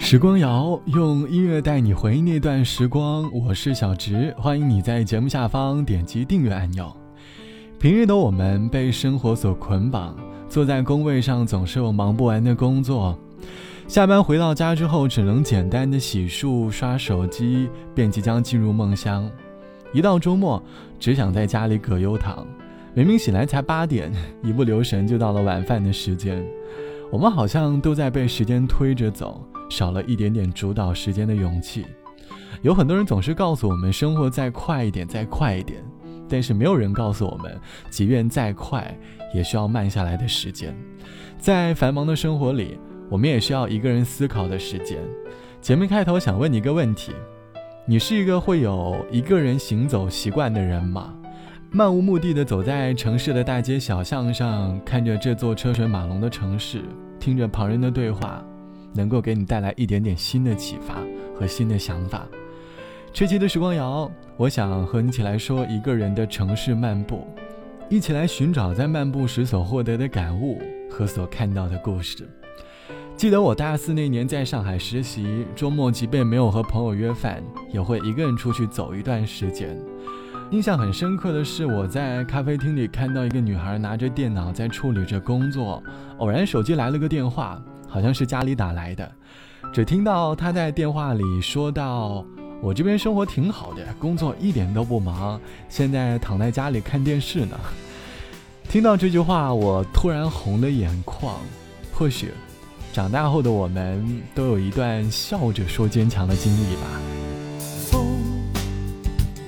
时光谣用音乐带你回忆那段时光，我是小直，欢迎你在节目下方点击订阅按钮。平日的我们被生活所捆绑，坐在工位上总是有忙不完的工作，下班回到家之后只能简单的洗漱、刷手机，便即将进入梦乡。一到周末，只想在家里葛优躺，明明醒来才八点，一不留神就到了晚饭的时间。我们好像都在被时间推着走。少了一点点主导时间的勇气，有很多人总是告诉我们，生活再快一点，再快一点，但是没有人告诉我们，即便再快，也需要慢下来的时间。在繁忙的生活里，我们也需要一个人思考的时间。节目开头想问你一个问题：你是一个会有一个人行走习惯的人吗？漫无目的的走在城市的大街小巷上，看着这座车水马龙的城市，听着旁人的对话。能够给你带来一点点新的启发和新的想法。这期的时光谣，我想和你一起来说一个人的城市漫步，一起来寻找在漫步时所获得的感悟和所看到的故事。记得我大四那年在上海实习，周末即便没有和朋友约饭，也会一个人出去走一段时间。印象很深刻的是，我在咖啡厅里看到一个女孩拿着电脑在处理着工作，偶然手机来了个电话。好像是家里打来的，只听到他在电话里说道：“我这边生活挺好的，工作一点都不忙，现在躺在家里看电视呢。”听到这句话，我突然红了眼眶。或许，长大后的我们都有一段笑着说坚强的经历吧。风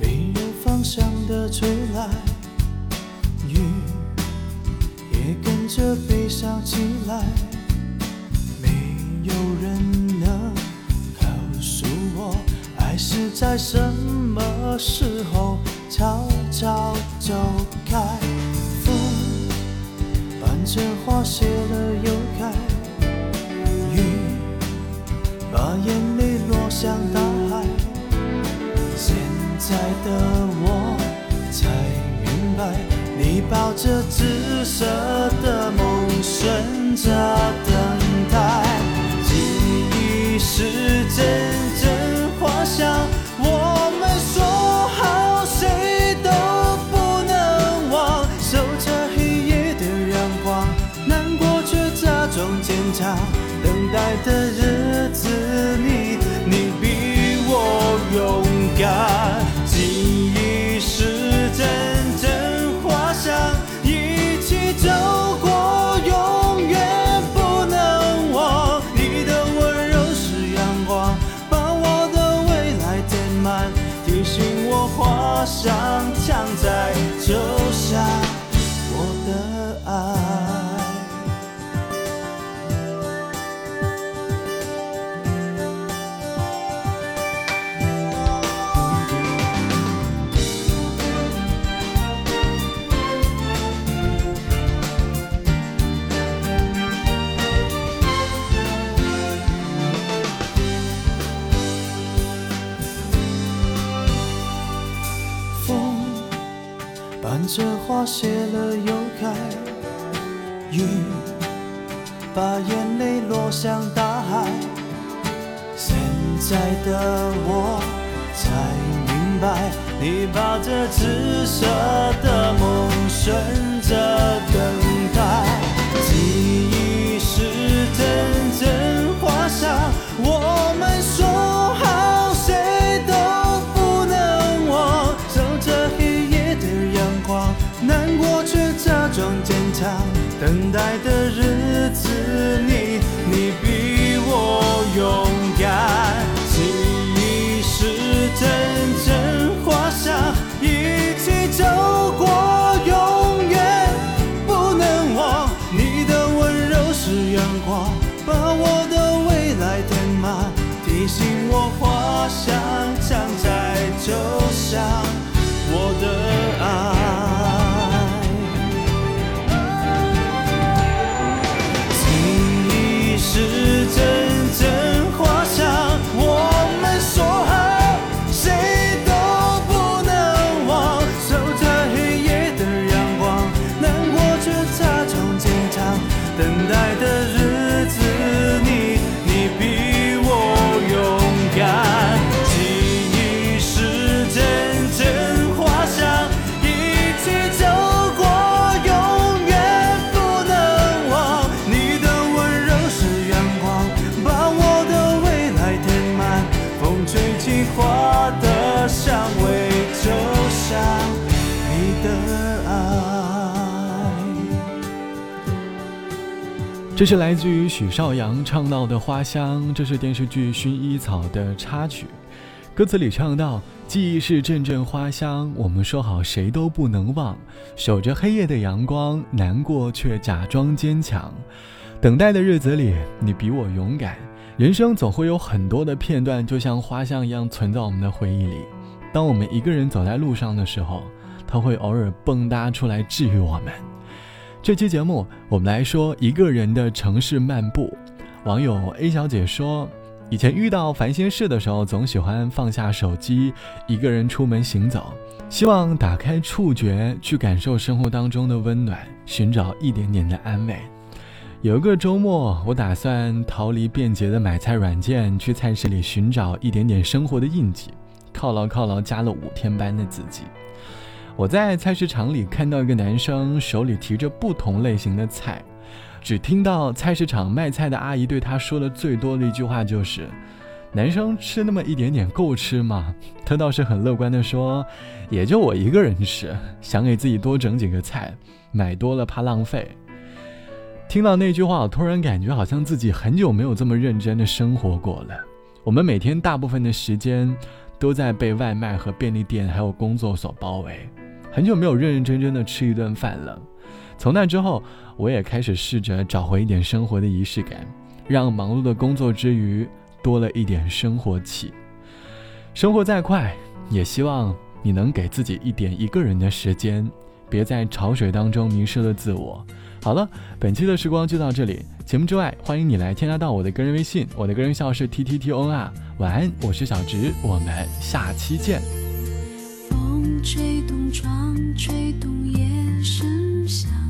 没有方向的吹来，雨也跟着悲伤起来。是在什么时候悄悄走开？风伴着花谢了又开，雨把眼泪落向大海。现在的我才明白，你抱着紫色的梦，顺着勇敢记忆是阵阵花香一起走过永远不能忘。你的温柔是阳光把我的未来填满提醒我花香抢在这。这花谢了又开，雨把眼泪落向大海。现在的我才明白，你把这紫色的梦，选择这是来自于许绍洋唱到的《花香》，这是电视剧《薰衣草》的插曲。歌词里唱到：“记忆是阵阵花香，我们说好谁都不能忘，守着黑夜的阳光，难过却假装坚强。等待的日子里，你比我勇敢。人生总会有很多的片段，就像花香一样存在我们的回忆里。当我们一个人走在路上的时候，它会偶尔蹦跶出来治愈我们。这期节目，我们来说一个人的城市漫步。网友 A 小姐说。以前遇到烦心事的时候，总喜欢放下手机，一个人出门行走，希望打开触觉去感受生活当中的温暖，寻找一点点的安慰。有一个周末，我打算逃离便捷的买菜软件，去菜市里寻找一点点生活的印记，犒劳犒劳加了五天班的自己。我在菜市场里看到一个男生手里提着不同类型的菜。只听到菜市场卖菜的阿姨对他说的最多的一句话就是：“男生吃那么一点点够吃吗？”他倒是很乐观的说：“也就我一个人吃，想给自己多整几个菜，买多了怕浪费。”听到那句话，我突然感觉好像自己很久没有这么认真的生活过了。我们每天大部分的时间都在被外卖和便利店还有工作所包围，很久没有认认真真的吃一顿饭了。从那之后，我也开始试着找回一点生活的仪式感，让忙碌的工作之余多了一点生活气。生活再快，也希望你能给自己一点一个人的时间，别在潮水当中迷失了自我。好了，本期的时光就到这里。节目之外，欢迎你来添加到我的个人微信，我的个人号是 t t t o n r。晚安，我是小直，我们下期见。吹动窗，吹动夜声响。